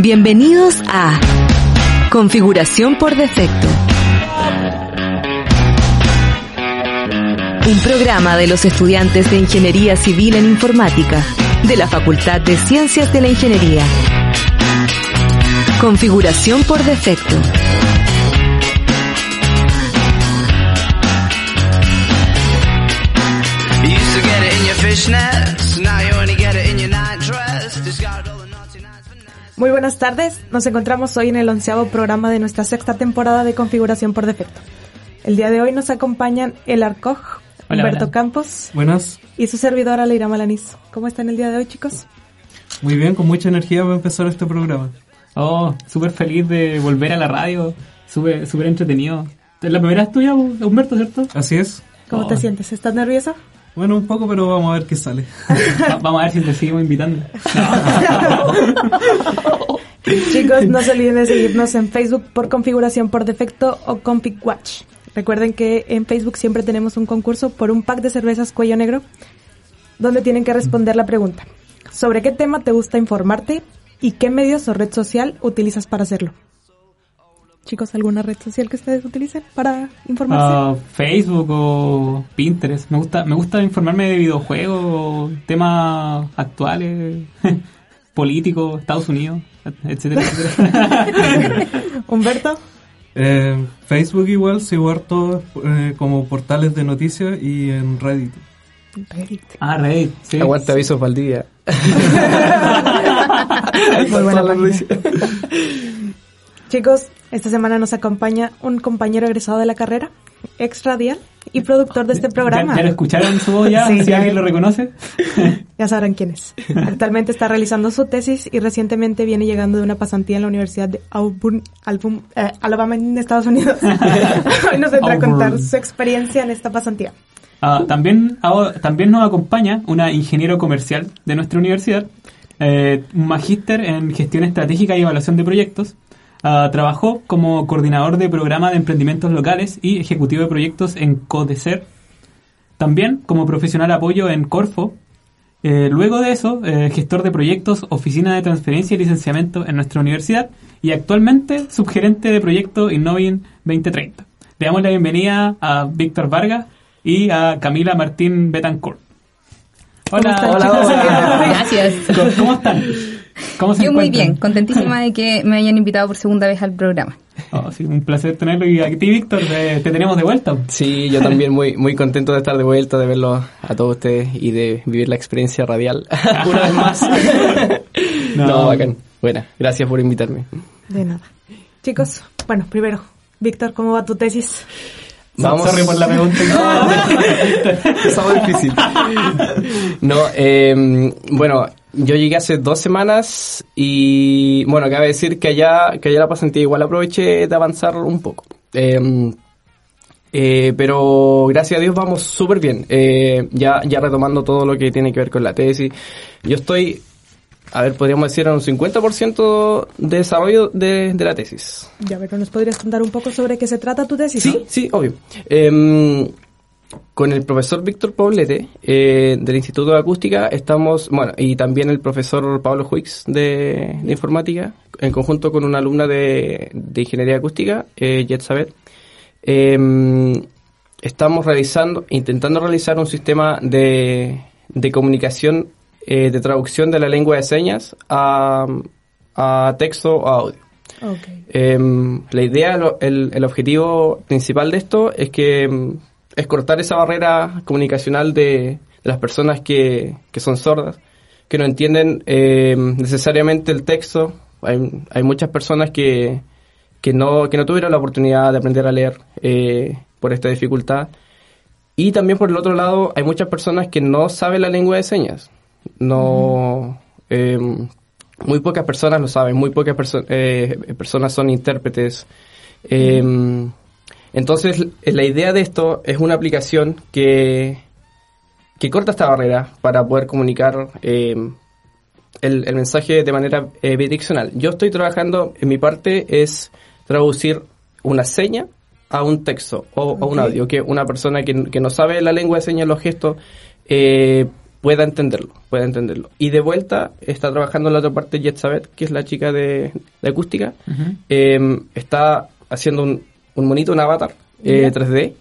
Bienvenidos a Configuración por defecto. Un programa de los estudiantes de Ingeniería Civil en Informática de la Facultad de Ciencias de la Ingeniería. Configuración por defecto. Muy buenas tardes, nos encontramos hoy en el onceavo programa de nuestra sexta temporada de Configuración por Defecto. El día de hoy nos acompañan el Arcoj, Hola, Humberto hola. Campos Buenas, y su servidora Leira Malaniz. ¿Cómo están el día de hoy, chicos? muy bien, con mucha energía para empezar este programa. Oh, súper feliz de volver a la radio, súper súper entretenido. Es la primera vez tuya, Humberto, ¿cierto? Así es. ¿Cómo te Oh. sientes? ¿Estás nervioso? Bueno, un poco, pero vamos a ver qué sale. Va- vamos a ver si te seguimos invitando. Chicos, no se olviden de seguirnos en Facebook por Configuración por Defecto o Config Watch. Recuerden que en Facebook siempre tenemos un concurso por un pack de cervezas cuello negro donde tienen que responder la pregunta. ¿Sobre qué tema te gusta informarte y qué medios o red social utilizas para hacerlo? Chicos, ¿alguna red social que ustedes utilicen para informarse? Ah, Facebook o Pinterest. Me gusta, me gusta informarme de videojuegos, temas actuales, políticos, Estados Unidos, etcétera, etcétera. Humberto, Eh, Facebook igual, sigo harto eh, como portales de noticias y en Reddit. Reddit. ah, Reddit, sí. Aguanta avisos Valdivia. Muy buena. Chicos, esta semana nos acompaña un compañero egresado de la carrera, ex radial y productor de este programa. ¿Ya, ya lo escucharon su voz ya? Sí, si alguien lo reconoce. Ya sabrán quién es. Actualmente está realizando su tesis y recientemente viene llegando de una pasantía en la Universidad de Auburn, Album- eh, Alabama en Estados Unidos. Hoy nos vendrá a contar su experiencia en esta pasantía. Ah, también, ah, también nos acompaña una ingeniero comercial de nuestra universidad, eh, un magíster en gestión estratégica y evaluación de proyectos. Ah, trabajó como coordinador de programa de emprendimientos locales y ejecutivo de proyectos en Codecer. También como profesional apoyo en Corfo. Eh, luego de eso, eh, gestor de proyectos, oficina de transferencia y licenciamiento en nuestra universidad y actualmente subgerente de proyecto Innovin 2030. Le damos la bienvenida a Víctor Vargas y a Camila Martín Betancourt. Hola. Gracias. ¿Cómo, cómo están? ¿Cómo se Yo muy bien, contentísima de que me hayan invitado por segunda vez al programa. Oh, sí, un placer tenerlo y a ti, Víctor, eh, te tenemos de vuelta. Sí, yo también muy muy contento de estar de vuelta, de verlos a todos ustedes y de vivir la experiencia radial una vez más. No. no. bacán. Buena, gracias por invitarme. De nada. Chicos, bueno, primero, Víctor, ¿cómo va tu tesis? Vamos. Sorry por la pregunta. Estaba difícil. No, eh, bueno, yo llegué hace dos semanas y bueno, cabe decir que allá, que allá la pasantía igual aproveché de avanzar un poco. Eh, eh, pero gracias a Dios vamos súper bien. Eh, ya, ya retomando todo lo que tiene que ver con la tesis. Yo estoy, a ver, podríamos decir en un 50% de desarrollo de, de la tesis. Ya, pero ¿nos podrías contar un poco sobre qué se trata tu tesis? Sí, sí, obvio. Con el profesor Víctor Poblete eh, del Instituto de Acústica estamos, bueno, y también el profesor Pablo Huix de, de Informática, en conjunto con una alumna de, de Ingeniería Acústica, eh, Jet Sabet, em, estamos realizando, intentando realizar un sistema de, de comunicación, eh, de traducción de la lengua de señas a, a texto o audio. Ok. Em, la idea, el, el objetivo principal de esto es que em, es cortar esa barrera comunicacional de, de las personas que, que son sordas, que no entienden em, necesariamente el texto. Hay, hay muchas personas que, que, no, que no tuvieron la oportunidad de aprender a leer eh, por esta dificultad. Y también por el otro lado, hay muchas personas que no saben la lengua de señas. No, em, muy pocas personas lo saben, muy pocas perso- eh, personas son intérpretes. Eh, entonces, eh, la idea de esto es una aplicación que, que corta esta barrera para poder comunicar eh, el, el mensaje de manera eh, bidireccional. Yo estoy trabajando, en mi parte, es traducir una seña a un texto o a un audio, que una persona que, que no sabe la lengua de señas, los gestos, eh, pueda entenderlo, pueda entenderlo. Y de vuelta está trabajando en la otra parte Jetsabet, que es la chica de, de acústica, eh, está haciendo un, un monito, un avatar eh, Ya. 3D,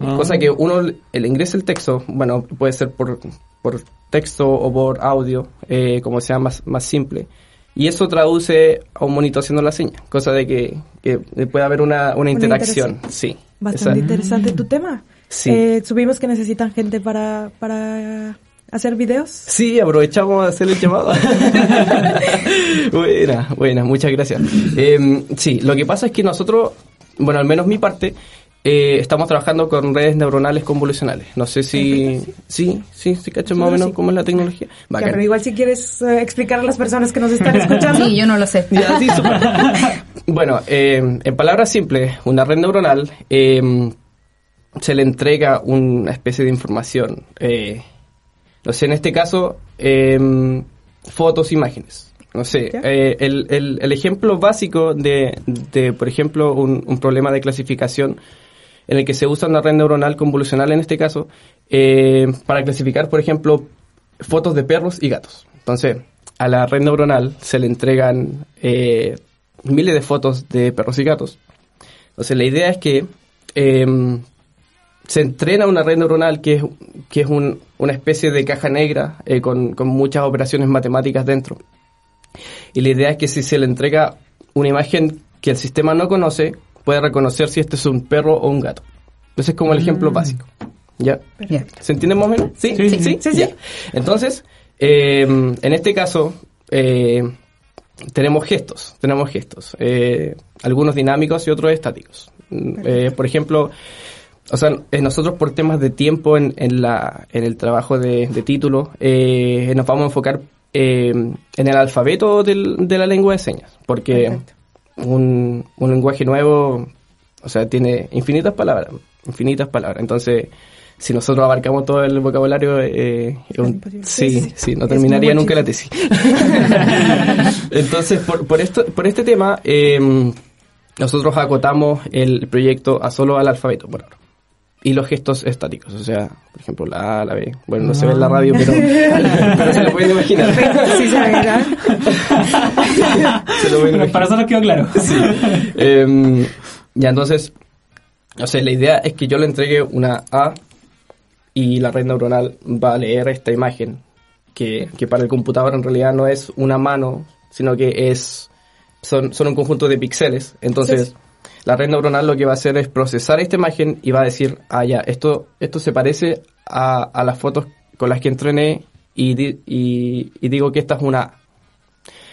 Ah. cosa que uno le ingresa el texto, bueno, puede ser por, por texto o por audio, eh, como sea más, más simple. Y eso traduce a un monito haciendo la seña, cosa de que, que pueda haber una, una interacción. interacción. Sí. Bastante Esa- interesante tu tema. Sí. Eh, subimos que necesitan gente para, para hacer videos. Sí, aprovechamos de hacer el llamado. buena, buena, muchas gracias. Eh, sí, lo que pasa es que nosotros, bueno, al menos mi parte, eh, estamos trabajando con redes neuronales convolucionales. No sé si... Sí, sí, sí, cacho más o menos cómo es la tecnología. Ya, Bacán. pero igual si quieres eh, explicar a las personas que nos están escuchando. Sí, yo no lo sé. Ya, sí, súper. bueno, eh, en palabras simples, una red neuronal eh, se le entrega una especie de información. Eh, no sé, en este caso, eh, fotos, imágenes. No sé, eh, el, el- el ejemplo básico de, de, por ejemplo, un, un problema de clasificación en el que se usa una red neuronal convolucional en este caso, eh, para clasificar, por ejemplo, fotos de perros y gatos. Entonces, a la red neuronal se le entregan eh, miles de fotos de perros y gatos. Entonces, la idea es que eh, se entrena una red neuronal que es, que es un- una especie de caja negra eh, con, con muchas operaciones matemáticas dentro. Y la idea es que si se le entrega una imagen que el sistema no conoce, puede reconocer si este es un perro o un gato. Ese es como el ejemplo básico. ¿Ya? ¿Se entiende más o menos? Sí, Sí, sí, sí. Sí, sí. Ya. Entonces, eh, en este caso, eh, tenemos gestos, tenemos gestos, eh, algunos dinámicos y otros estáticos. Mm, eh, por ejemplo, o sea, nosotros por temas de tiempo en, en, la, en el trabajo de, de título, eh, nos vamos a enfocar eh, en el alfabeto del- de la lengua de señas, porque un, un lenguaje nuevo, o sea, tiene infinitas palabras, infinitas palabras. Entonces, si nosotros abarcamos todo el vocabulario, eh, un- sí, Sí, no terminaría nunca la tesis. Entonces, por, por, esto, por este tema, eh, nosotros acotamos el proyecto a solo al alfabeto por ahora. Y los gestos estáticos, o sea, por ejemplo, la A, la B. Bueno, no se ve en la radio, pero, pero se lo pueden imaginar. Sí, se verá. se lo pueden imaginar. para eso nos quedó claro. Em, ya, entonces, o sea, la idea es que yo le entregue una A y la red neuronal va a leer esta imagen, que, que para el computador en realidad no es una mano, sino que es son, son un conjunto de píxeles. Entonces, Sí. La red neuronal lo que va a hacer es procesar esta imagen y va a decir, ah, ya, esto, esto se parece a, a las fotos con las que entrené y, di- y, y digo que esta es una A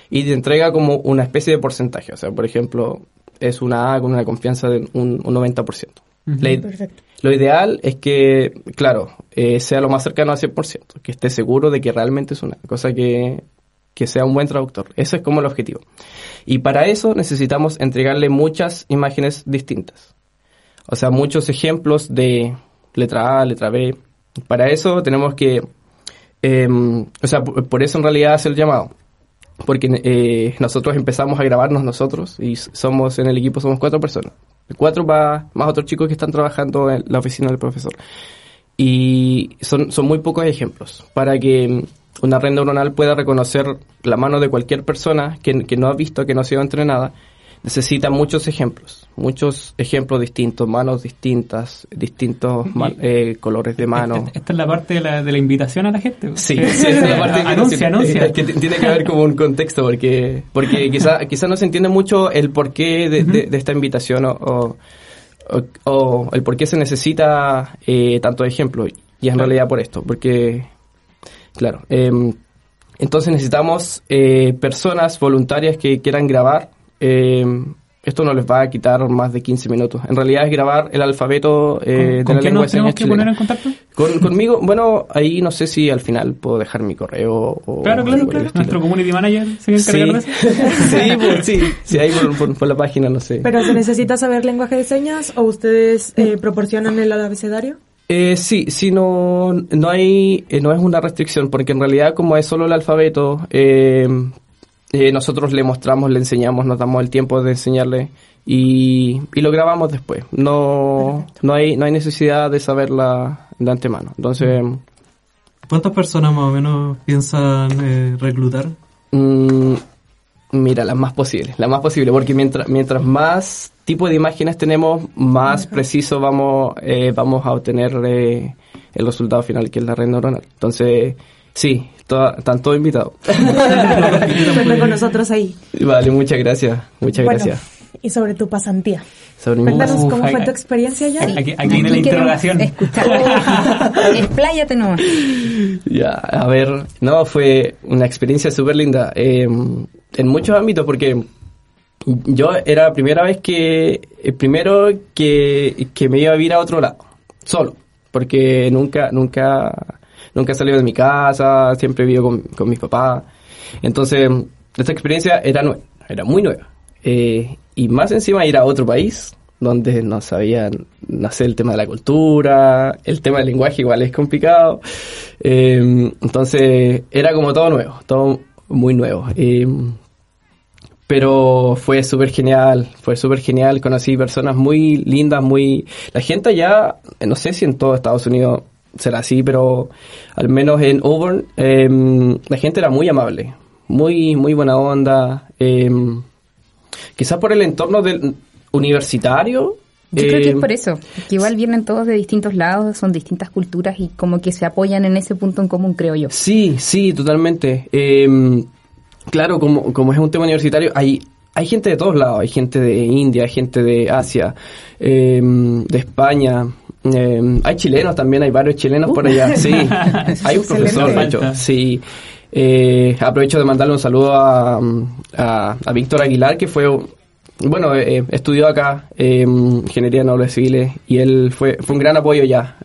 y te entrega como una especie de porcentaje. O sea, por ejemplo, es una A con una confianza de un, un 90%. La i- Perfecto. lo ideal es que, claro, eh, sea lo más cercano al 100%, que esté seguro de que realmente es una cosa que, que sea un buen traductor. Ese es como el objetivo. Y para eso necesitamos entregarle muchas imágenes distintas. O sea, muchos ejemplos de letra A, letra B. Para eso tenemos que, em, o sea, por, eso en realidad hace el llamado. Porque eh, nosotros empezamos a grabarnos nosotros y somos en el equipo somos cuatro personas. Cuatro más, otros chicos que están trabajando en la oficina del profesor. Y son, son muy pocos ejemplos para que mm, una red neuronal pueda reconocer la mano de cualquier persona que, que no ha visto, que no ha sido entrenada. Necesita muchos ejemplos, muchos ejemplos distintos, manos distintas, distintos eh, colores de mano. Esta, esta es la parte de la, de la invitación a la gente. Sí, Que- sí, esa es la parte anuncia, anuncia. que tiene que haber como un contexto porque porque quizá quizá no se entiende mucho el porqué de, de- de esta invitación o, o, o- o el por qué se necesita eh, tanto ejemplo y en realidad por esto porque claro em, entonces necesitamos eh, personas voluntarias que quieran grabar em, esto no les va a quitar más de 15 minutos. En realidad es grabar el alfabeto eh, de ¿Con la lengua nos tenemos que poner en contacto? Con, conmigo, bueno, ahí no sé si al final puedo dejar mi correo o... Claro, claro, claro. Nuestro community manager se a Sí, encargar de eso. sí, pues, sí, sí, ahí por, por- por la página, no sé. ¿Pero se necesita saber lenguaje de señas o ustedes eh, proporcionan el abecedario? Eh, sí, sí, no, no hay, eh, no es una restricción, porque en realidad como es solo el alfabeto, eh, eh, nosotros le mostramos, le enseñamos, nos damos el tiempo de enseñarle y, y lo grabamos después. No, no hay, no hay necesidad de saberla de antemano. Entonces, ¿Cuántas personas más o menos piensan eh, reclutar? mm, mira, las más posibles, las más posibles, porque mientras, mientras más tipo de imágenes tenemos, más preciso vamos, eh, vamos a obtener eh, el resultado final, que es la red neuronal. Entonces, sí, toda- están todos invitados. Con nosotros ahí. vale, muchas gracias, muchas Bueno, gracias. y sobre tu pasantía. Sobre mi- Cuéntanos cómo fue tu experiencia ya. Aquí, aquí viene la interrogación. Escuchar. Expláyate nomás. Ya, a ver, no, fue una experiencia súper linda eh, en muchos ámbitos porque yo era la primera vez que, primero que, que me iba a ir a otro lado, solo, porque nunca, nunca, nunca he de mi casa, siempre vivo con, con mis papás. Entonces, esta experiencia era nueva, era muy nueva. Eh, y más encima ir a otro país, donde no sabían, no sé, el tema de la cultura, el tema del lenguaje igual es complicado. Eh, entonces, era como todo nuevo, todo muy nuevo. Eh, pero fue súper genial, fue súper genial, conocí personas muy lindas, muy... La gente allá, eh, no sé si en todo Estados Unidos será así, pero al menos en Auburn eh, la gente era muy amable, muy, muy buena onda. eh, quizás por el entorno del universitario. Yo creo que es eh, por eso, que igual vienen todos de distintos lados, son distintas culturas y como que se apoyan en ese punto en común, creo yo. Sí, sí, totalmente. Eh, claro, como, como es un tema universitario, hay, hay gente de todos lados. Hay gente de India, hay gente de Asia, eh, de España. eh, hay chilenos también, hay varios chilenos por allá. Sí, hay un profesor, de hecho. Sí. Eh, aprovecho de mandarle un saludo a, a, a Víctor Aguilar, que fue bueno, eh, estudió acá eh, ingeniería en obras civiles y él fue, fue un gran apoyo ya.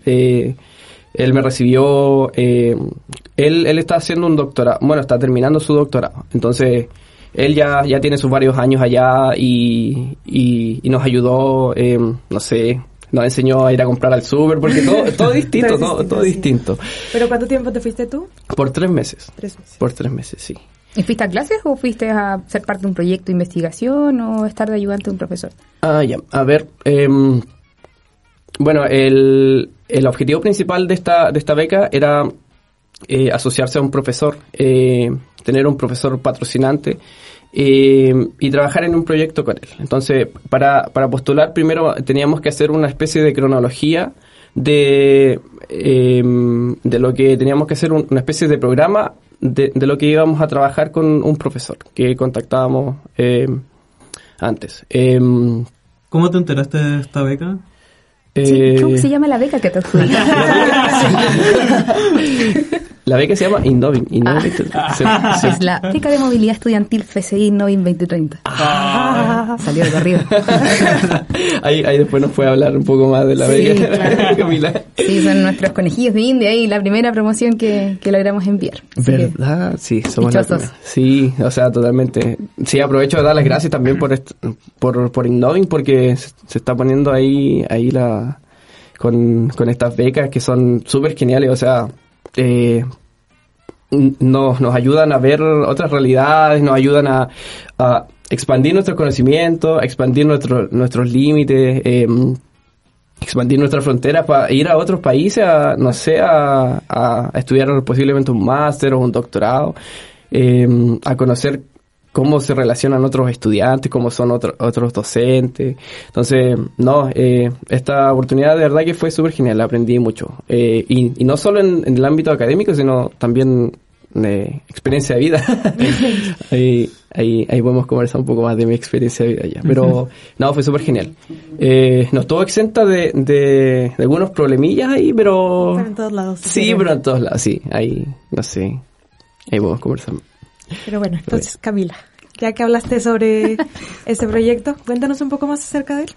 Eh, él me recibió, eh, él, él está haciendo un doctorado, bueno, está terminando su doctorado. Entonces, él ya, ya tiene sus varios años allá y, y, y nos ayudó, eh, no sé, nos enseñó a ir a comprar al súper, porque todo, todo distinto, Todo todo, distinto, todo sí. distinto. ¿Pero cuánto tiempo te fuiste tú? Por tres meses. Tres meses. Por tres meses, sí. ¿Y fuiste a clases o fuiste a ser parte de un proyecto de investigación o estar de ayudante de un profesor? Ah, ya. A ver, em, bueno, el, el objetivo principal de esta, de esta beca era eh, asociarse a un profesor, eh, tener un profesor patrocinante eh, y trabajar en un proyecto con él. Entonces, para, para postular primero teníamos que hacer una especie de cronología de, em, de lo que teníamos que hacer, un- una especie de programa de, de lo que íbamos a trabajar con un profesor que contactábamos em, antes. Em, ¿Cómo te enteraste de esta beca? Sí, eh, ¿Cómo se llama la beca que te adjudicaste? La beca se llama. Sí, sí. Es la beca de movilidad estudiantil FCI Novin 2030. Ah. Salió de arriba. ahí, ahí después nos puede hablar un poco más de la Sí, beca, claro. Camila. Sí, son nuestros conejillos de India y la primera promoción que, que logramos enviar. Así que- ¿Verdad? Sí, somos la primera. Sí, o sea, totalmente. Sí, aprovecho de dar las gracias también por por, por Innoving porque se se está poniendo ahí ahí la con, con estas becas que son súper geniales, o sea, eh, nos, nos ayudan a ver otras realidades, nos ayudan a, expandir nuestros conocimientos, a expandir nuestro- nuestros límites, eh, expandir nuestras fronteras para ir a otros países, a, no sé, a, estudiar posiblemente un máster o un doctorado, eh, a conocer cómo se relacionan otros estudiantes, cómo son otro- otros docentes. Entonces, no, eh, esta oportunidad de verdad que fue súper genial, aprendí mucho. Eh, y, y no solo en, en el ámbito académico, sino también de experiencia de vida. ahí, ahí, ahí podemos conversar un poco más de mi experiencia de vida ya. Pero no, fue súper genial. Eh, no estuvo exenta de, de, de algunos problemillas ahí, pero... Pero en todos lados. Sí, pero en todos lados, sí. Ahí, no sé. Ahí podemos conversar. Pero bueno, entonces Camila, ya que hablaste sobre este proyecto, cuéntanos un poco más acerca de él.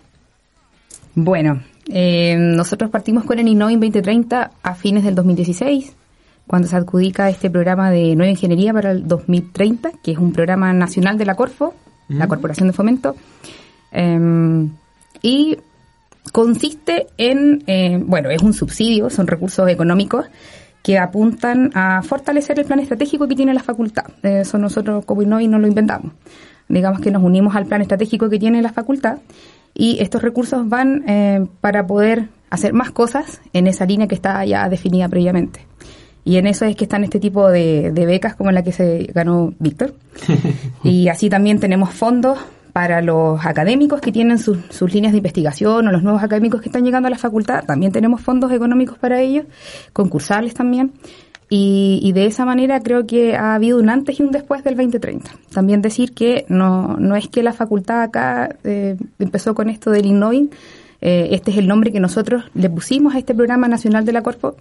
Bueno, eh, nosotros partimos con el Innoving 2030 a fines del 2016, cuando se adjudica este programa de nueva ingeniería para el 2030, que es un programa nacional de la Corfo, la Corporación de Fomento, eh, y consiste en, eh, bueno, es un subsidio, son recursos económicos que apuntan a fortalecer el plan estratégico que tiene la facultad. Eso nosotros como Innoving no lo inventamos. Digamos que nos unimos al plan estratégico que tiene la facultad y estos recursos van eh, para poder hacer más cosas en esa línea que está ya definida previamente. Y en eso es que están este tipo de, de becas como la que se ganó Víctor. y así también tenemos fondos para los académicos que tienen sus, sus líneas de investigación o los nuevos académicos que están llegando a la facultad. También tenemos fondos económicos para ellos, concursales también. Y, y, de esa manera creo que ha habido un antes y un después del 2030. También decir que no, no es que la facultad acá eh, empezó con esto del Innoving, eh, este es el nombre que nosotros le pusimos a este programa nacional de la Corpo,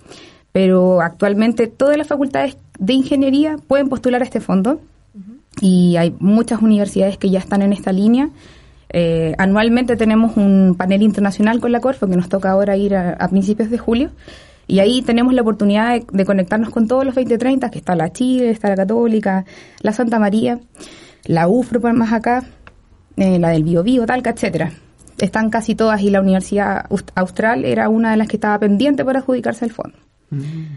pero actualmente todas las facultades de ingeniería pueden postular a este fondo y hay muchas universidades que ya están en esta línea. Eh, anualmente tenemos un panel internacional con la Corfo que nos toca ahora ir a, a principios de julio y ahí tenemos la oportunidad de, conectarnos con todos los 2030, que está la Chile, está la Católica, la Santa María, la UFRO más acá, eh, la del Bio Bio, Talca, etcétera. Están casi todas y la Universidad Austral era una de las que estaba pendiente para adjudicarse el fondo.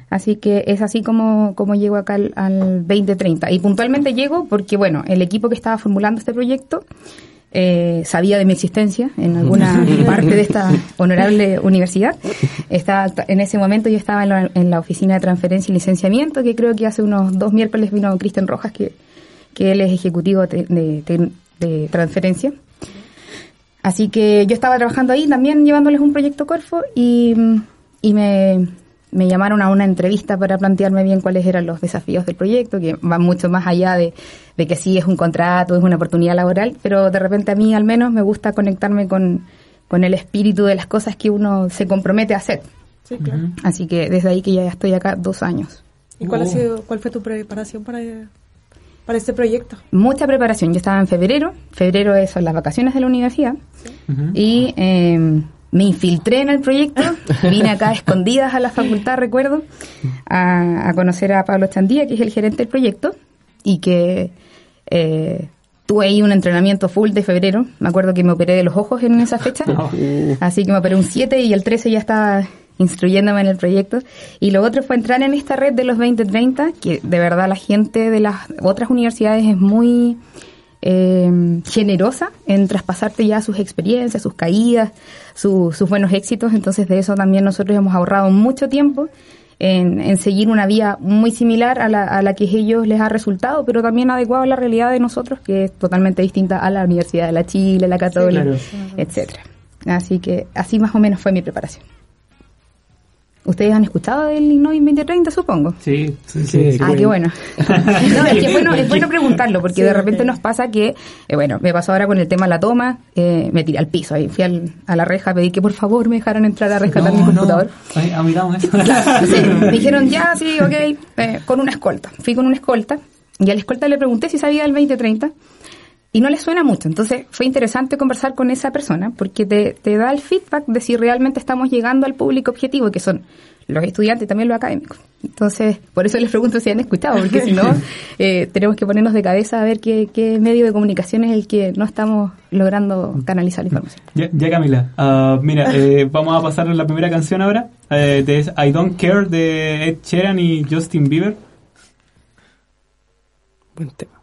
Así que es así como, como llego acá al, al 2030. Y puntualmente llego porque, bueno, el equipo que estaba formulando este proyecto eh, sabía de mi existencia en alguna parte de esta honorable universidad. Estaba, en ese momento yo estaba en la, en la, oficina de transferencia y licenciamiento, que creo que hace unos dos miércoles vino Cristian Rojas, que, que él es ejecutivo de, de, de, transferencia. Así que yo estaba trabajando ahí también llevándoles un proyecto Corfo y, y me, me llamaron a una entrevista para plantearme bien cuáles eran los desafíos del proyecto, que van mucho más allá de, de, que sí es un contrato, es una oportunidad laboral, pero de repente a mí al menos me gusta conectarme con, con el espíritu de las cosas que uno se compromete a hacer. Sí, claro. Así que desde ahí que ya estoy acá dos años. ¿Y cuál, ha sido, cuál fue tu preparación para, para este proyecto? Mucha preparación. Yo estaba en febrero. Febrero son las vacaciones de la universidad. Sí. Y... Eh, me infiltré en el proyecto, vine acá escondidas a la facultad, recuerdo, a, a, conocer a Pablo Chandía, que es el gerente del proyecto, y que eh, tuve ahí un entrenamiento full de febrero. Me acuerdo que me operé de los ojos en esa fecha, así que me operé un 7 y el 13 ya estaba instruyéndome en el proyecto. Y lo otro fue entrar en esta red de los 2030, que de verdad la gente de las otras universidades es muy eh, generosa en traspasarte ya sus experiencias, sus caídas, su, sus buenos éxitos. Entonces de eso también nosotros hemos ahorrado mucho tiempo en, en seguir una vía muy similar a la, a la, que ellos les ha resultado, pero también adecuado a la realidad de nosotros, que es totalmente distinta a la Universidad de la Chile, la Católica, sí, claro. etcétera. Así que así más o menos fue mi preparación. Ustedes han escuchado del Innoving 2030, supongo. Sí, sí, sí. sí ah, qué bueno. no, es que bueno, es bueno preguntarlo, porque sí, de repente nos pasa que, eh, bueno, me pasó ahora con el tema de la toma, eh, me tiré al piso, ahí fui al, a la reja, pedí que por favor me dejaran entrar a rescatar no, mi computador. No. Ay, ah, miramos eso. Claro, sí, me dijeron, ya, sí, ok, eh, con una escolta. Fui con una escolta, y a la escolta le pregunté si sabía del 2030, y no le suena mucho. Entonces fue interesante conversar con esa persona porque te, te, da el feedback de si realmente estamos llegando al público objetivo, que son los estudiantes y también los académicos. Entonces, por eso les pregunto si han escuchado, porque si no, eh, tenemos que ponernos de cabeza a ver qué, qué, medio de comunicación es el que no estamos logrando canalizar la información. Ya, ya Camila, uh, mira, eh, vamos a pasar a la primera canción ahora, eh, de I Don't Care de Ed Sheeran y Justin Bieber. Buen tema.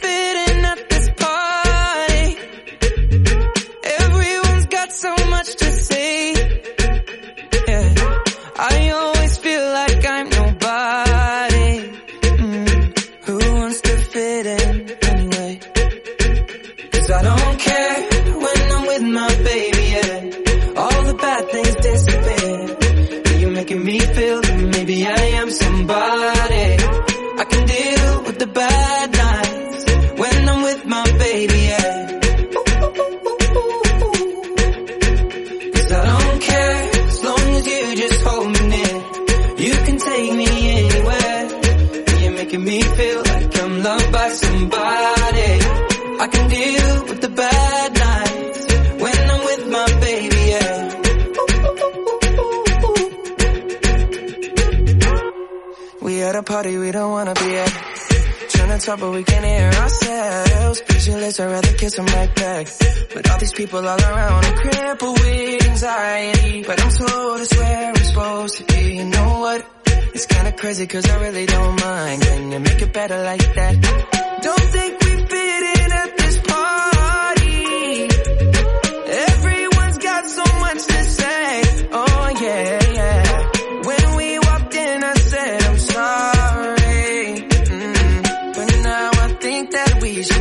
talk but we can't hear ourselves. Pictureless, I'd rather kiss them right back. But all these people all around, I'm crippled with anxiety. But I'm told it's where I'm supposed to be. You know what? It's kinda crazy cause I really don't mind. Can you make it better like that? Don't think we fit in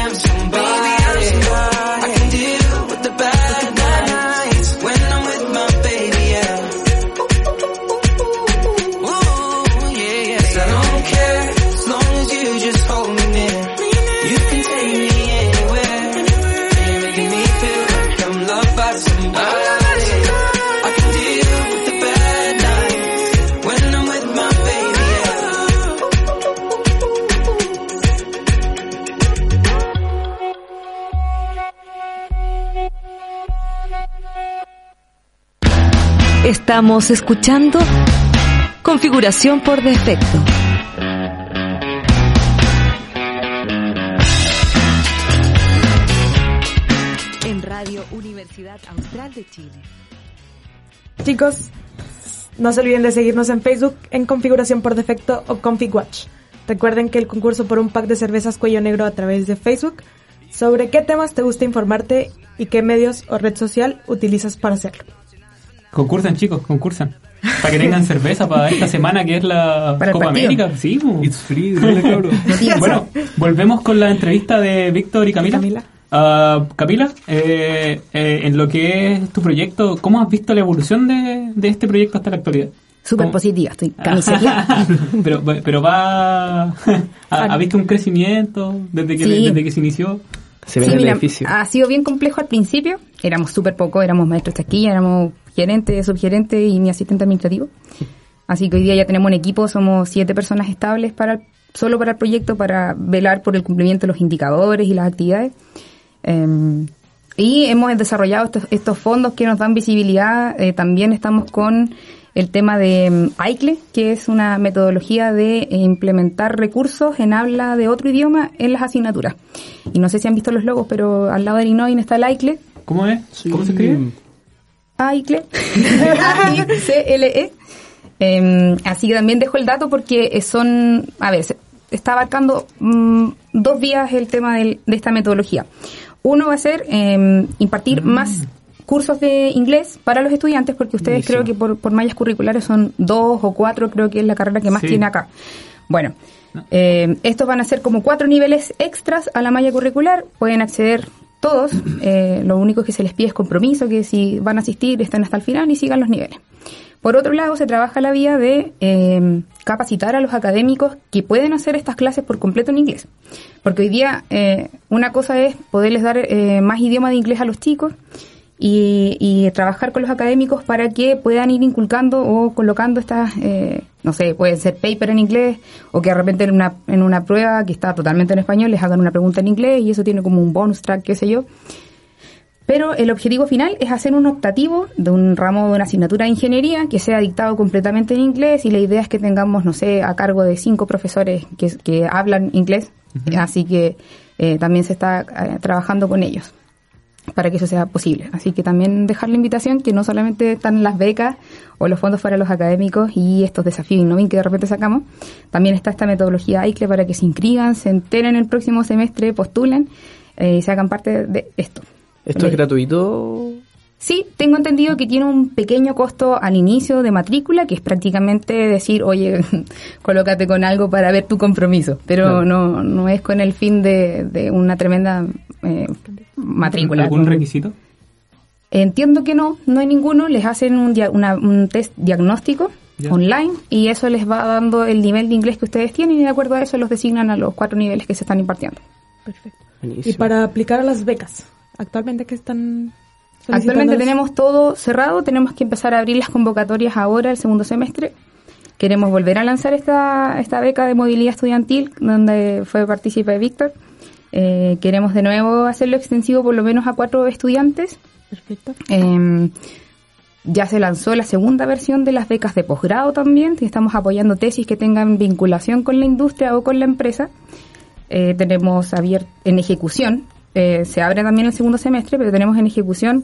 am Estamos escuchando Configuración por defecto. En Radio Universidad Austral de Chile. Chicos, no se olviden de seguirnos en Facebook en Configuración por Defecto o ConfigWatch. Recuerden que el concurso por un pack de cervezas cuello negro a través de Facebook. Sobre qué temas te gusta informarte y qué medios o red social utilizas para hacerlo. Concursan, chicos, concursan. Para que tengan cerveza para esta semana que es la Para Copa. América. Sí. It's free, dale cabrón. bueno, volvemos con la entrevista de Víctor y Camila. Camila. Ah, Camila, eh, eh, en lo que es tu proyecto, ¿cómo has visto la evolución de, de este proyecto hasta la actualidad? Súper ¿Cómo? positiva, estoy camiseteada. pero, pero va... ¿Ha, visto un crecimiento desde que, Sí. desde que se inició? Se ve Sí, el mira, edificio. ha sido bien complejo al principio. Éramos súper pocos, éramos maestros de taquilla, éramos gerente, subgerente y mi asistente administrativo. Así que hoy día ya tenemos un equipo, somos siete personas estables para el- solo para el proyecto, para velar por el cumplimiento de los indicadores y las actividades. Eh, y hemos desarrollado estos, estos fondos que nos dan visibilidad. Eh, también estamos con el tema de mm, AICLE, que es una metodología de implementar recursos en habla de otro idioma en las asignaturas. Y no sé si han visto los logos, pero al lado del INOIN está el AICLE. ¿Cómo es? ¿Cómo se escribe? AICLE. A-I-C-L-E. Em, así que también dejo el dato porque eh, son, a ver, se- está abarcando mm, dos vías el tema del- de esta metodología. Uno va a ser em, impartir más cursos de inglés para los estudiantes, porque ustedes creo que por, por mallas curriculares son dos o cuatro, creo que es la carrera que más Sí. tiene acá. Bueno, eh, estos van a ser como cuatro niveles extras a la malla curricular, pueden acceder todos, eh, lo único que se les pide es compromiso, que si van a asistir estén hasta el final y sigan los niveles. Por otro lado, se trabaja la vía de eh, capacitar a los académicos que pueden hacer estas clases por completo en inglés. Porque hoy día eh, una cosa es poderles dar eh, más idioma de inglés a los chicos y, y trabajar con los académicos para que puedan ir inculcando o colocando estas, eh, no sé, pueden ser paper en inglés o que de repente en una, en una prueba que está totalmente en español les hagan una pregunta en inglés y eso tiene como un bonus track, qué sé yo. Pero el objetivo final es hacer un optativo de un ramo de una asignatura de ingeniería que sea dictado completamente en inglés y la idea es que tengamos, no sé, a cargo de cinco profesores que, que hablan inglés, así que eh, también se está eh, trabajando con ellos. Para que eso sea posible. Así que también dejar la invitación que no solamente están las becas o los fondos para los académicos y estos desafíos Innovin que de repente sacamos, también está esta metodología ICLE para que se inscriban, se enteren el próximo semestre, postulen eh, y se hagan parte de esto. ¿Esto es gratuito? Sí, tengo entendido que tiene un pequeño costo al inicio de matrícula, que es prácticamente decir, oye, colócate con algo para ver tu compromiso, pero no, no es con el fin de, de una tremenda eh, matrícula. ¿Algún requisito? Entiendo que no, no hay ninguno, les hacen un, dia- una- un test diagnóstico Ya. online y eso les va dando el nivel de inglés que ustedes tienen y de acuerdo a eso los designan a los cuatro niveles que se están impartiendo. Perfecto. Buenísimo. Y para aplicar a las becas, actualmente que están Actualmente tenemos todo cerrado, tenemos que empezar a abrir las convocatorias ahora, el segundo semestre. Queremos volver a lanzar esta, esta beca de movilidad estudiantil, donde fue partícipe Víctor. Eh, queremos de nuevo hacerlo extensivo por lo menos a cuatro estudiantes. Perfecto. Eh, ya se lanzó la segunda versión de las becas de posgrado también, que estamos apoyando tesis que tengan vinculación con la industria o con la empresa. Eh, tenemos abierto en ejecución, eh, se abre también el segundo semestre, pero tenemos en ejecución,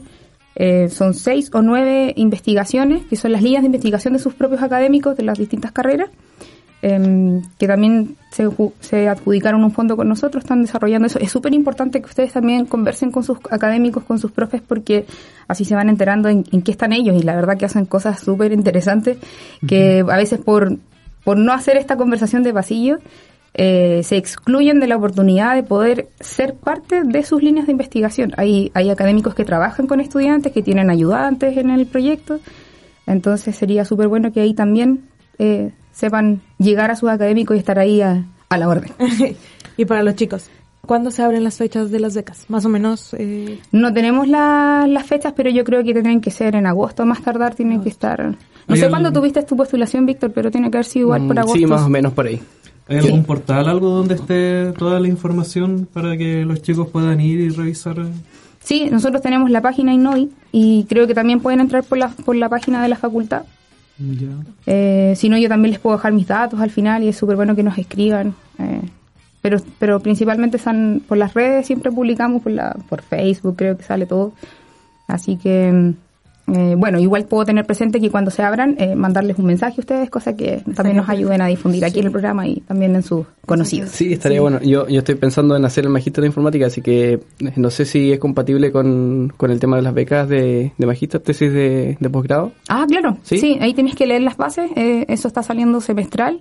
eh, son seis o nueve investigaciones, que son las líneas de investigación de sus propios académicos de las distintas carreras, em, que también se, se adjudicaron un fondo con nosotros, están desarrollando eso. Es súper importante que ustedes también conversen con sus académicos, con sus profes, porque así se van enterando en, en qué están ellos y la verdad que hacen cosas súper interesantes que a veces por, por no hacer esta conversación de pasillo, eh, se excluyen de la oportunidad de poder ser parte de sus líneas de investigación. Hay, hay académicos que trabajan con estudiantes, que tienen ayudantes en el proyecto, entonces sería súper bueno que ahí también eh, sepan llegar a sus académicos y estar ahí a, a la orden. y para los chicos, ¿cuándo se abren las fechas de las becas? Más o menos. Eh, No tenemos la- las fechas, pero yo creo que tendrían que ser en agosto, más tardar tienen que estar... No ¿Hay sé cuándo tuviste tu postulación, Víctor, pero tiene que haber sido igual por Mm, agosto. Sí, más o menos por ahí. ¿Hay algún portal, algo donde esté toda la información para que los chicos puedan ir y revisar? Sí, nosotros tenemos la página Innovi y creo que también pueden entrar por la, por la página de la facultad. Eh, si no, yo también les puedo dejar mis datos al final y es súper bueno que nos escriban. eh, pero, pero principalmente están por las redes, siempre publicamos por, la, por Facebook, creo que sale todo. Así que, mm, eh, bueno, igual puedo tener presente que cuando se abran, eh, mandarles un mensaje a ustedes, cosa que también nos ayuden a difundir aquí en el programa y también en sus conocidos. Sí, estaría bueno. Yo, yo estoy pensando en hacer el magíster de informática, así que eh, no sé si es compatible con, con el tema de las becas de, de magíster, tesis de, de posgrado. Ah, claro. ¿Sí? ¿Sí? ahí tienes que leer las bases. eh, eso está saliendo semestral.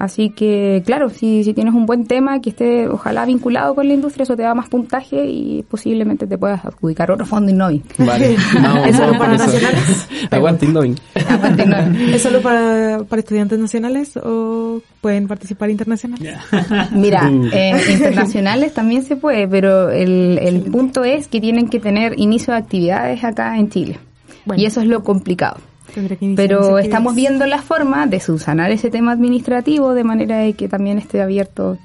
Así que, claro, si, si tienes un buen tema que esté ojalá vinculado con la industria, eso te da más puntaje y posiblemente te puedas adjudicar otro fondo Innovi. Vale, vamos, ¿Es solo para nacionales? Aguante Innovin. ¿Es solo para, para estudiantes nacionales o pueden participar internacionales? Mira, Mm. eh, internacionales también se puede, pero el, el punto es que tienen que tener inicio de actividades acá en Chile. Bueno. Y eso es lo complicado. Que Pero estamos viendo la forma de subsanar ese tema administrativo de manera de que también esté abierto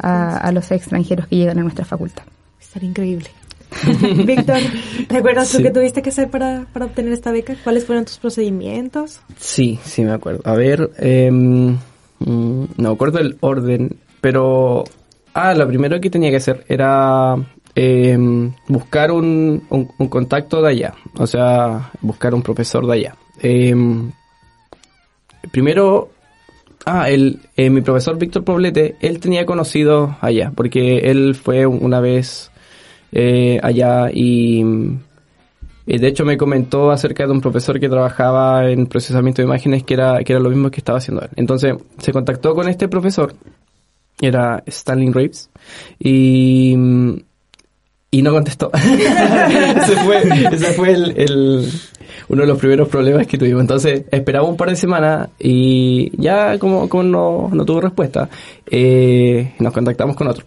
a, a los extranjeros que llegan a nuestra facultad. Estaría increíble. Víctor, ¿recuerdas tú Sí. qué tuviste que hacer para, para obtener esta beca? ¿Cuáles fueron tus procedimientos? Sí, sí me acuerdo. A ver, em, mm, no me acuerdo el orden, pero... Ah, lo primero que tenía que hacer era em, buscar un, un- un contacto de allá, o sea, buscar un profesor de allá. Em, primero, ah, el, eh, mi profesor Víctor Poblete, él tenía conocido allá, porque él fue una vez eh, allá y... Y de hecho me comentó acerca de un profesor que trabajaba en procesamiento de imágenes que era, que era lo mismo que estaba haciendo él. Entonces se contactó con este profesor, era Stanley Reeves, y, y no contestó. ese fue, ese fue el, el- uno de los primeros problemas que tuvimos. Entonces esperamos un par de semanas y ya como, como no, no tuvo respuesta, eh, nos contactamos con otro.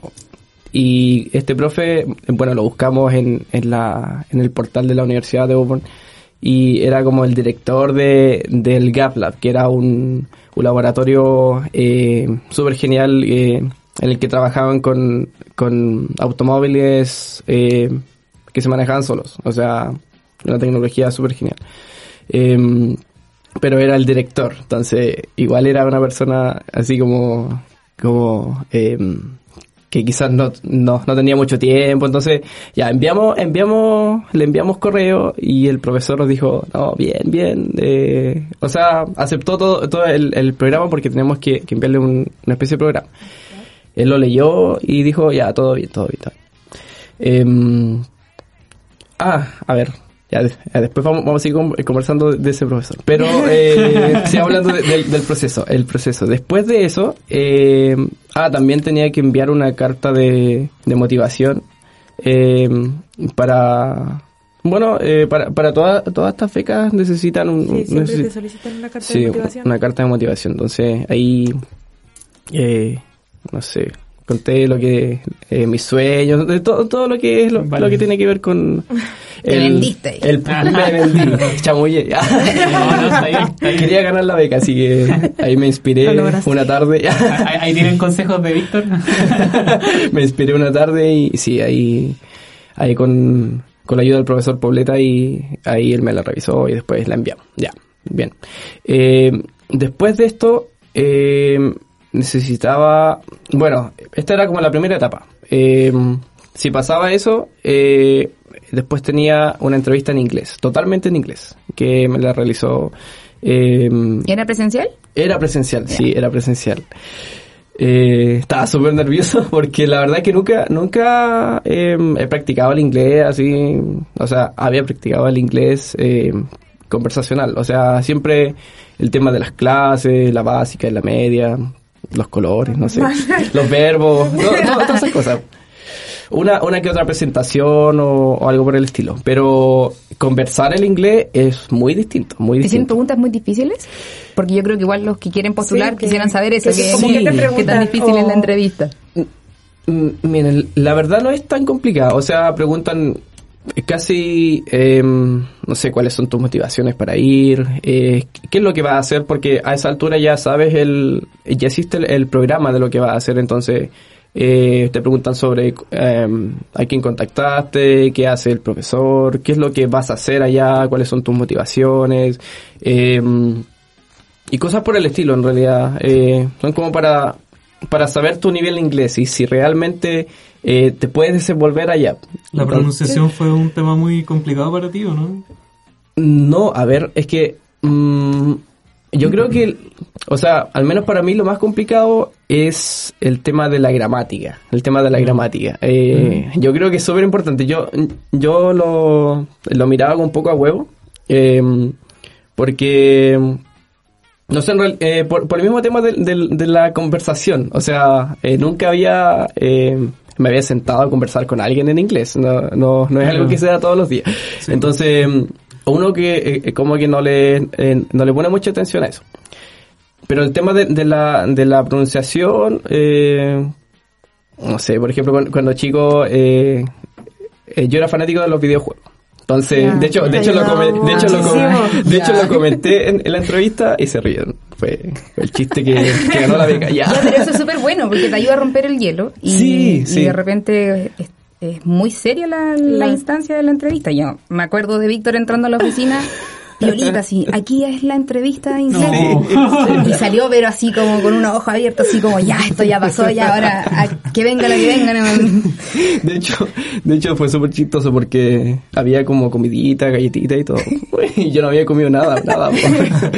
Y este profe, bueno, lo buscamos en, en, la, en el portal de la Universidad de Auburn y era como el director de, del Gap Lab, que era un, un laboratorio eh, súper genial eh, en el que trabajaban con, con automóviles eh, que se manejaban solos. O sea, una tecnología súper genial. Em, pero era el director, entonces igual era una persona así como, como em, que quizás no, no, no tenía mucho tiempo, entonces ya enviamos, enviamos, le enviamos correo y el profesor nos dijo, no, bien, bien, eh, o sea, aceptó todo, todo el, el programa porque tenemos que, que enviarle un- una especie de programa. Él lo leyó y dijo, ya, todo bien, todo bien, todo bien. Em, ah, a ver, ya, de- ya después vamos, vamos a seguir con- conversando de ese profesor. Pero, eh, sí, hablando de- del, del proceso, el proceso. Después de eso, eh, ah, también tenía que enviar una carta de, de motivación eh, para... Bueno, eh, para, para todas todas estas becas necesitan un... Sí, siempre necesi- te solicitan una carta Sí, de motivación. una carta de motivación. Entonces ahí, eh, no sé, conté lo que, eh, mis sueños, de todo, todo lo que es lo, Vale. lo que tiene que ver con... Te vendiste ahí. El, me vendí, chamullé. No, no. Quería ganar la beca, así que ahí me inspiré una tarde. Ahí, ahí tienen consejos de Víctor. me inspiré una tarde y sí, ahí, ahí con, con la ayuda del profesor Pobleta y ahí él me la revisó y después la enviamos. Ya, bien. Eh, después de esto, eh, necesitaba, bueno, esta era como la primera etapa. Eh, si pasaba eso, eh, después tenía una entrevista en inglés, totalmente en inglés, que me la realizó... eh, ¿Era presencial? era presencial, sí, era presencial. Eh, estaba súper nervioso porque la verdad que nunca, nunca eh, he practicado el inglés así, o sea, había practicado el inglés conversacional, o sea, siempre el tema de las clases, la básica y la media, los colores, no sé, los verbos, no- no, todas esas cosas. Una, una que otra presentación o, o algo por el estilo, pero conversar el inglés es muy distinto, muy ¿Te hicieron distinto. preguntas muy difíciles? Porque yo creo que igual los que quieren postular Sí, que- quisieran saber eso, que que, sí, que te qué tan difícil es la entrevista. Mm, Miren, la verdad no es tan complicado. O sea, preguntan casi, eh, no sé, cuáles son tus motivaciones para ir, eh, qué es lo que vas a hacer, porque a esa altura ya sabes el, ya existe el, el programa de lo que vas a hacer, entonces eh, te preguntan sobre eh, a quién contactaste, qué hace el profesor, qué es lo que vas a hacer allá, cuáles son tus motivaciones, eh, y cosas por el estilo en realidad. Eh, son como para, para saber tu nivel de inglés y si realmente eh, te puedes desenvolver allá. La Entonces- pronunciación fue un tema muy complicado para ti, ¿o no? No, a ver, es que mm, yo creo que, o sea, al menos para mí lo más complicado es el tema de la gramática, el tema de la gramática. Eh, Yo creo que es súper importante. Yo, yo lo, lo miraba con un poco a huevo, eh, porque, no sé, en real- eh, por, por el mismo tema de, de- de la conversación, o sea, eh, nunca había... eh, me había sentado a conversar con alguien en inglés, no, no, no es algo que se da todos los días. Entonces, mm, uno que eh, como que no le, eh, no le pone mucha atención a eso. Pero el tema de, de la, de la pronunciación, eh, no sé, por ejemplo, cuando, cuando chico, yo era fanático de los videojuegos. Entonces, de hecho, de hecho, lo, ayudó comen- de hecho, lo, de hecho lo comenté en, en la entrevista y se rieron. Fue, fue el chiste que, que ganó la beca. Ya. Pero eso es súper bueno porque te ayuda a romper el hielo y, Sí, y sí. de repente es, es muy seria la, la instancia de la entrevista. Yo me acuerdo de Víctor entrando a la oficina y Olita así, aquí es la entrevista in serio. Y salió pero así como con una hoja abierta, así como ya, esto ya pasó, ya ahora a- que venga la que venga. no". De hecho, de hecho fue súper chistoso porque había como comidita, galletita y todo. Y yo no había comido nada, nada. po.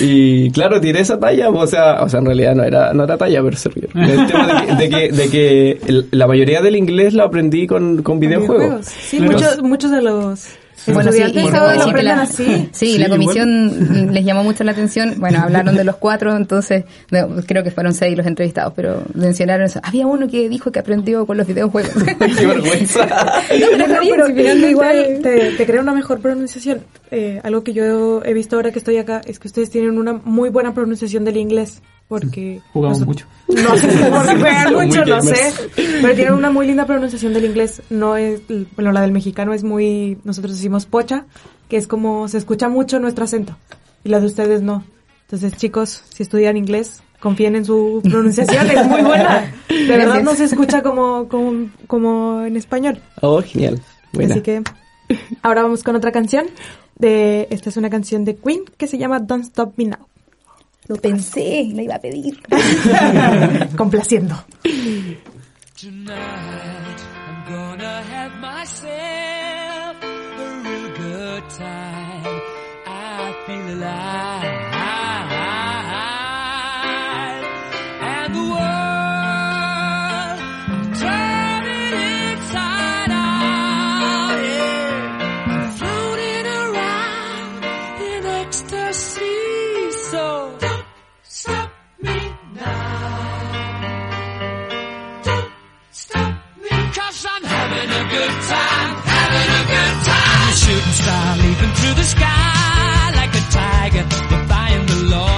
Y claro, tiré esa talla, po, o sea, o sea, en realidad no era, no era talla, pero se rieron. El tema de que, de que, de que el- la mayoría del inglés lo aprendí con, con videojuegos. Sí, muchos, muchos de los Bueno, sí, y lo la- así. Sí, Sí, la igual. comisión les llamó mucho la atención. Bueno, hablaron de los cuatro, entonces no, creo que fueron seis los entrevistados, pero mencionaron eso. Había uno que dijo que aprendió con los videojuegos. Qué vergüenza. No, pero pero finalmente- igual te, te crea una mejor pronunciación. Eh, algo que yo he visto ahora que estoy acá es que ustedes tienen una muy buena pronunciación del inglés. Porque Jugamos nosotros- mucho. No sé si porque juegan mucho, no sé. Pero tienen una muy linda pronunciación del inglés. No es, bueno, la del mexicano es muy, nosotros decimos pocha, que es como se escucha mucho nuestro acento. Y la de ustedes no. Entonces, chicos, si estudian inglés, confíen en su pronunciación, es muy buena. De verdad no se escucha como, como, como en español. Oh, genial. Buena. Así que ahora vamos con otra canción. De, esta es una canción de Queen que se llama Don't Stop Me Now. Lo pensé, la iba a pedir. Complaciendo. Tonight I'm gonna have myself good time, having a good time. A shooting star leaping through the sky like a tiger, defying the laws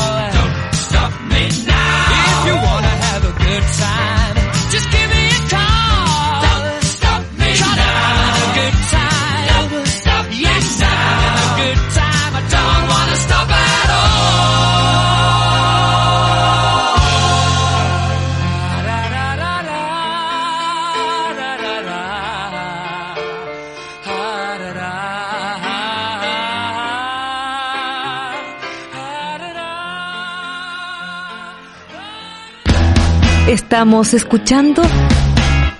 Estamos escuchando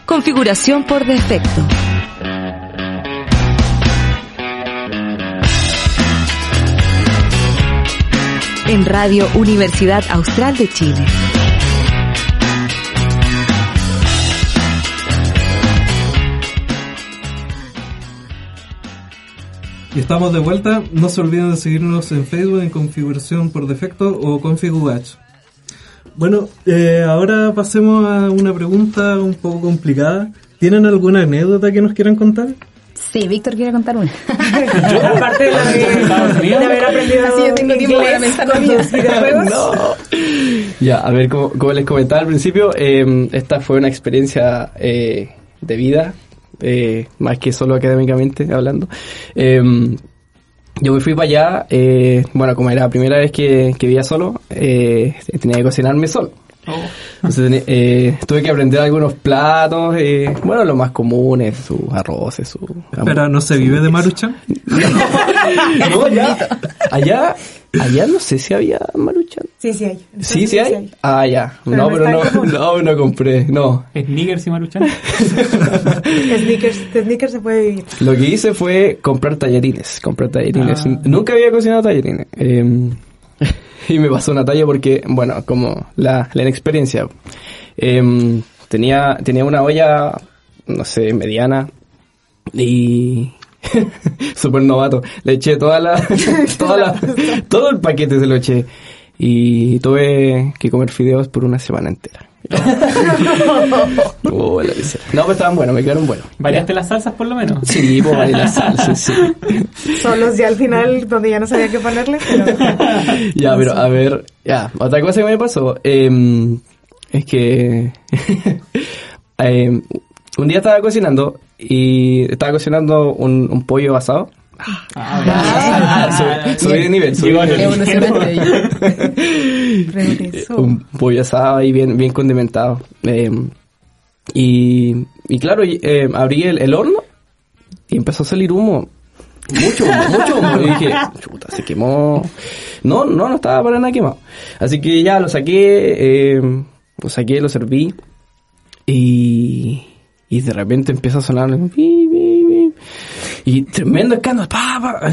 Configuración por defecto. En Radio Universidad Austral de Chile. Y estamos de vuelta. No se olviden de seguirnos en Facebook en configuración por defecto o configubach. Bueno, eh, ahora pasemos a una pregunta un poco complicada. ¿Tienen alguna anécdota que nos quieran contar? Sí, Víctor quiere contar una. Aparte de, la de, de haber aprendido Así yo tengo tiempo para inglés pensar con los videojuegos. Ya, a ver, como, como les comentaba al principio, eh, esta fue una experiencia eh, de vida, eh, más que solo académicamente hablando. Yo me fui para allá, eh, bueno, como era la primera vez que, que vivía solo, eh, tenía que cocinarme solo. Entonces teni- eh, tuve que aprender algunos platos, eh, bueno, los más comunes, sus arroces, su... Pero no se vive de maruchan. No, allá, allá, allá no sé si había maruchan. Sí, sí hay. Sí, sí hay. Ah, ya. Pero no, no pero no, no, no compré, no. Sneakers y Maruchan. Sneakers, de sneakers se puede vivir. Lo que hice fue comprar tallarines, comprar tallarines. Ah. Nunca había cocinado tallarines. Eh, y me pasó una talla porque, bueno, como la, la inexperiencia. Eh, tenía, tenía una olla, no sé, mediana. Y, Súper novato. Le eché toda la, toda la, todo el paquete se lo eché. Y tuve que comer fideos por una semana entera. Oh, la no, pues estaban buenos, me quedaron buenos. ¿Variaste las salsas por lo menos? Sí, pues varié las salsas, sí. Solos ya al final, donde ya no sabía qué ponerle, pero... Ya, pero a ver, ya, otra cosa que me pasó, eh, es que eh, un día estaba cocinando y estaba cocinando un, un pollo asado. Ah, subí, subí de nivel, subí de nivel. Regresó. un pollo asado ahí bien, bien condimentado. Eh, y, y claro, eh, abrí el, el horno y empezó a salir humo. Mucho humo, mucho humo. Y dije, chuta, se quemó. No, no, no estaba para nada quemado. Así que ya lo saqué, eh, lo saqué, lo serví. Y, y de repente empieza a sonar. Y tremendo escándalo. pa.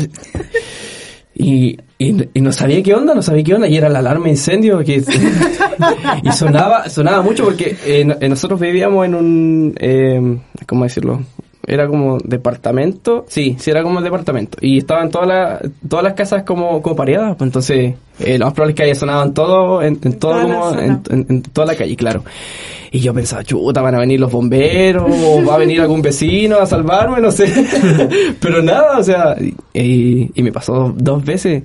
Y, y, y no sabía qué onda, no sabía qué onda, y era la alarma de incendio que y sonaba, sonaba mucho porque eh, eh, nosotros vivíamos en un eh, ¿cómo decirlo? Era como departamento, sí, sí era como departamento. Y estaban todas las, todas las casas como, como pareadas, pues entonces eh, lo más probable es que ahí sonaban todo, en, en todo como, en, en- en toda la calle, claro. Y yo pensaba, chuta, van a venir los bomberos, o va a venir algún vecino a salvarme, no sé. Pero nada, o sea, y, y me pasó dos veces.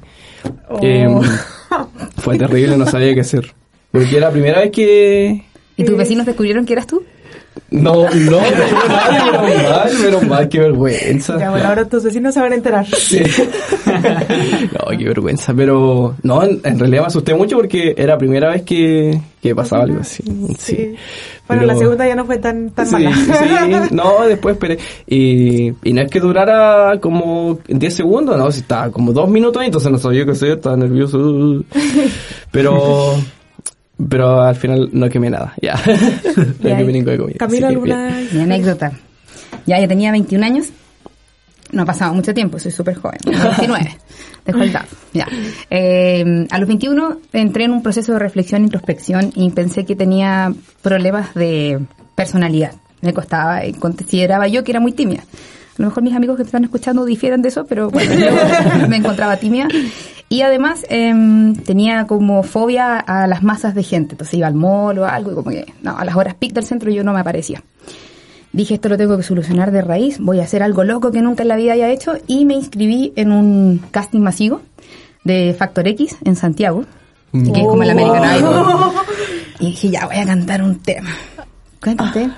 Eh, fue terrible, no sabía qué hacer. Porque era la primera vez que... ¿Y tus vecinos descubrieron que eras tú? No, no, menos mal, menos mal, qué vergüenza. Ya, bueno, ahora tus vecinos se van a enterar. Sí. no, qué vergüenza, pero no, en, en realidad me asusté mucho porque era la primera vez que, que pasaba algo así. Sí. Sí. Bueno, Pero- la segunda ya no fue tan, tan Sí, mala. sí, no, después esperé. Y, y no es que durara como 10 segundos, no, si estaba como dos minutos ahí, entonces no sabía qué hacer, estaba nervioso. Pero, pero al final no quemé nada, ya. no quemé ninguna comida. Bien. ¿alguna...? Mi anécdota. Ya, yo tenía 21 años. No ha pasado mucho tiempo, soy súper joven. 19. Dejo el dato. Ya. Eh, a los 21 entré en un proceso de reflexión e introspección y pensé que tenía problemas de personalidad. Me costaba, y consideraba yo que era muy tímida. A lo mejor mis amigos que me están escuchando difieren de eso, pero bueno, yo me encontraba tímida. Y además em, tenía como fobia a las masas de gente. Entonces iba al mall o algo y como que, no, a las horas pic del centro yo no me aparecía. Dije, esto lo tengo que solucionar de raíz, voy a hacer algo loco que nunca en la vida haya hecho y me inscribí en un casting masivo de Factor X en Santiago, que es como el American Idol. Y dije, ya voy a cantar un tema. ¿Cuál canté?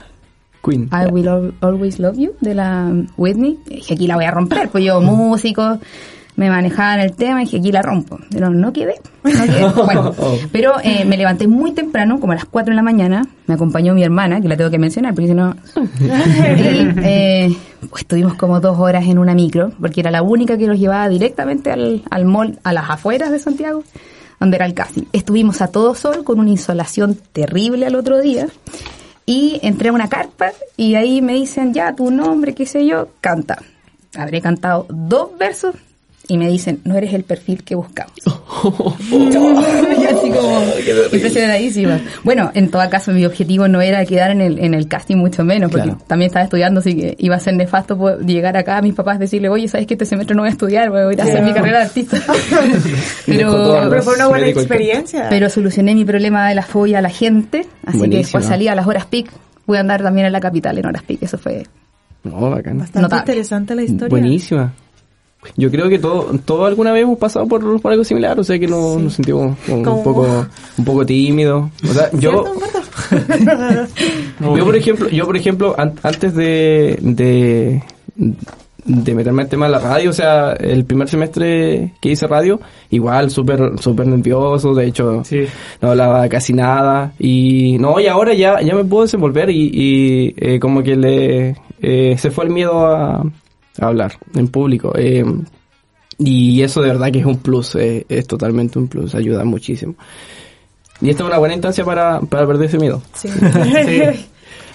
Queen. I Will Al- Always Love You de la Whitney. Y dije, aquí la voy a romper, pues yo músico, me manejaba en el tema y dije, aquí la rompo. Pero no quedé, no quedé. Bueno, pero eh, me levanté muy temprano, como a las 4 de la mañana, me acompañó mi hermana, que la tengo que mencionar, porque si no... y, eh, pues estuvimos como dos horas en una micro, porque era la única que nos llevaba directamente al, al mall, a las afueras de Santiago, donde era el casting. Estuvimos a todo sol, con una insolación terrible al otro día, y entré a una carpa y ahí me dicen, ya, tu nombre, qué sé yo, canta. Habré cantado dos versos y me dicen, no eres el perfil que buscamos. y así como impresionadísima. Bueno, en todo caso mi objetivo no era quedar en el, en el casting mucho menos, porque Claro. también estaba estudiando, así que iba a ser nefasto llegar acá a mis papás decirle, oye, ¿sabes que este semestre no voy a estudiar? Voy a ir a hacer mi carrera de artista. pero, Pero fue una buena experiencia. pero solucioné mi problema de la fobia a la gente, así que después salí a las horas pic. Voy a andar también en la capital en horas pic, eso fue No, bacán. Bastante notable. interesante la historia. Buenísima. Yo creo que todo, todo alguna vez hemos pasado por, por algo similar, o sea que no, nos sentimos como Como- un poco, un poco tímidos. O sea, yo, yo por ejemplo, yo por ejemplo, an- antes de, de, de meterme al tema de la radio, o sea, el primer semestre que hice radio, igual súper, súper nervioso, de hecho, Sí. no hablaba casi nada y no y ahora ya ya me puedo desenvolver y, y, eh, como que le eh, se fue el miedo a, a hablar en público eh, y eso de verdad que es un plus eh, es totalmente un plus ayuda muchísimo y esta es una buena instancia para, para perder ese miedo Sí.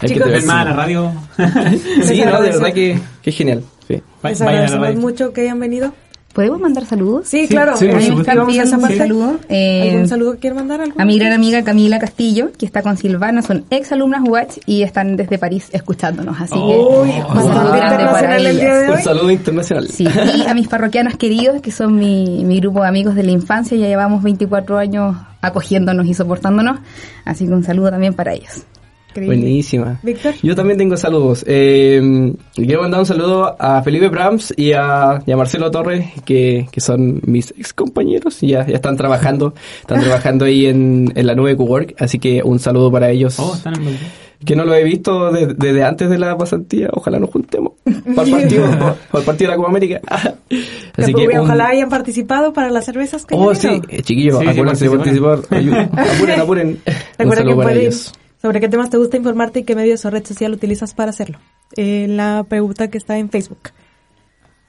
Hay que Chicos, tener- Ven más a la radio. sí no de verdad que, que es genial sí. Les vayan a la agradecemos radio. mucho que hayan venido. ¿Podemos mandar saludos? Sí, claro. sí, supuesto. están vamos a pidiendo esa un parte. saludo. eh, ¿Algún saludo que quiere mandar? ¿Algún? a mi gran amiga Camila Castillo, que está con Silvana, son ex alumnas Watch y están desde París escuchándonos. Así que Uy, un grande para ellas. saludo internacional. Sí, y a mis parroquianos queridos, que son mi, mi grupo de amigos de la infancia, ya llevamos 24 años acogiéndonos y soportándonos, así que un saludo también para ellos. Increíble. Buenísima. Víctor. Yo también tengo saludos. Eh, quiero mandar un saludo a Felipe Brahms y a, y a Marcelo Torres, que, que son mis ex compañeros y ya, ya están trabajando, están trabajando ahí en, en la nube Cowork, así que un saludo para ellos. Oh, están en el Que no lo he visto de- desde antes de la pasantía, ojalá nos juntemos para el partido, para el partido de la Copa América. Así que un- Ojalá hayan participado para las cervezas que Oh, sí, eh, chiquillos, Sí, sí, acuérdense de participar. Apuren, apuren. Un Recuerda que para pueden, ellos. Sobre qué temas te gusta informarte y qué medios o red social utilizas para hacerlo. Eh, la pregunta que está en Facebook.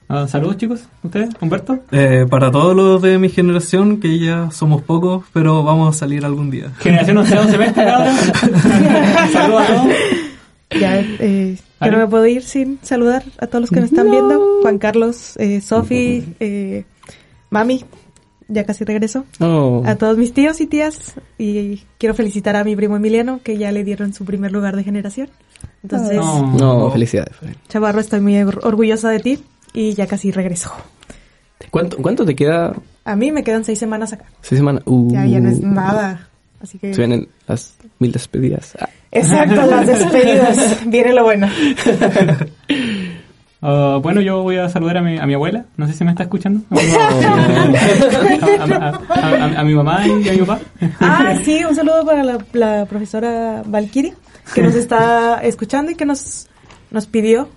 Ah, saludos chicos, ¿ustedes? ¿Humberto? Eh, para todos los de mi generación, que ya somos pocos, pero vamos a salir algún día. Generación 11 semestre, saludos a todos. Ya, eh, yo no me puedo ir sin saludar a todos los que nos están viendo. Juan Carlos, eh, Sofi, eh, Mami, ya casi regreso. Oh. A todos mis tíos y tías. Y quiero felicitar a mi primo Emiliano, que ya le dieron su primer lugar de generación. Entonces, No. No, felicidades. Chavarro, estoy muy or- orgullosa de ti y ya casi regreso. ¿Cuánto, ¿Cuánto te queda? A mí me quedan seis semanas acá. ¿Seis semanas? Uh, Ya, ya no es nada. Así que... Se vienen las mil despedidas. Ah. Exacto, las despedidas. Viene lo bueno. Ah, bueno, yo voy a saludar a mi, a mi abuela. No sé si me está escuchando. a, a- a- a- a mi mamá y a mi papá. Ah, sí, un saludo para la, la profesora Valkyrie, que nos está escuchando y que nos, nos pidió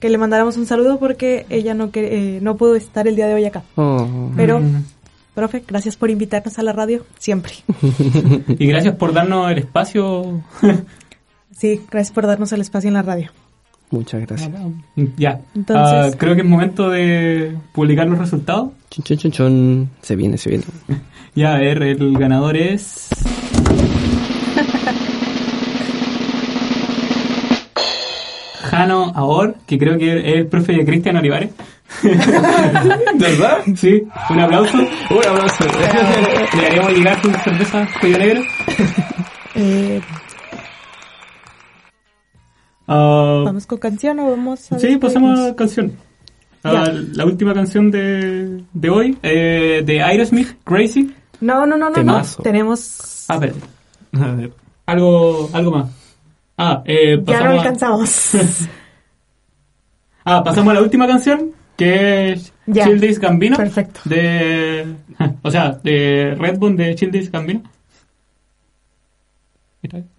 que le mandáramos un saludo porque ella no, que, eh, no pudo estar el día de hoy acá. Oh. Pero, Mm. profe, gracias por invitarnos a la radio siempre. Y gracias por darnos el espacio. Sí, gracias por darnos el espacio en la radio. Muchas gracias. ya. Entonces- Ah, creo que es momento de publicar los resultados. Chun, chun, chun, chun. Se viene, se viene. Ya, a ver, el ganador es. Jano Ahor, que creo que es el profe de Cristian Olivares. ¿De verdad? Sí, un aplauso. Un abrazo. Le haríamos llegar su cerveza cuello negro. Eh, Ah, ¿Vamos con canción o vamos a sí, pasamos a canción. Ah, Ya. la última canción de, de hoy, eh, de Aerosmith, Crazy. No, no, no, no, no. Tenemos... Ah, espérate. A ver. Algo, algo más. Ah, eh, Ya no pasamos a- alcanzamos. Ah, pasamos a la última canción, que es Ya. Childish Gambino. Perfecto. De, o sea, de Redbone de Childish Gambino. Mira. Daylight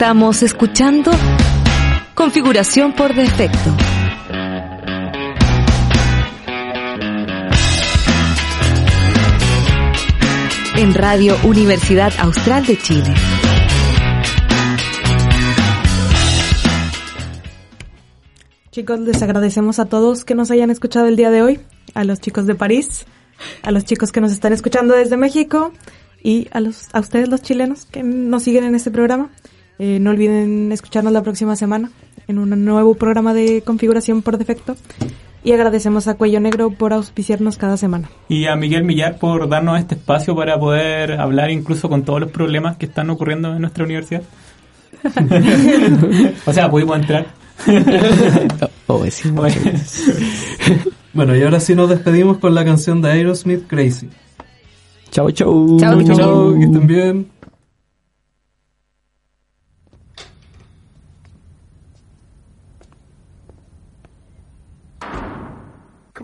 Estamos escuchando Configuración por defecto. En Radio Universidad Austral de Chile. Chicos, les agradecemos a todos que nos hayan escuchado el día de hoy, a los chicos de París, a los chicos que nos están escuchando desde México y a los a ustedes los chilenos que nos siguen en este programa. Eh, no olviden escucharnos la próxima semana en un nuevo programa de configuración por defecto. Y agradecemos a Cuello Negro por auspiciarnos cada semana. Y a Miguel Millar por darnos este espacio para poder hablar incluso con todos los problemas que están ocurriendo en nuestra universidad. o sea, pudimos entrar. Oh, sí, Bueno. Bueno, y ahora sí nos despedimos con la canción de Aerosmith Crazy. Chau, chau. Chau, chau. Chao, que estén bien.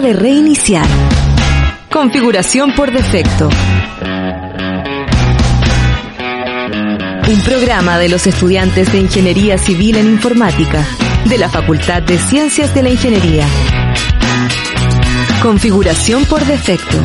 de reiniciar. Configuración por defecto. Un programa de los estudiantes de Ingeniería Civil en Informática de la Facultad de Ciencias de la Ingeniería. Configuración por defecto.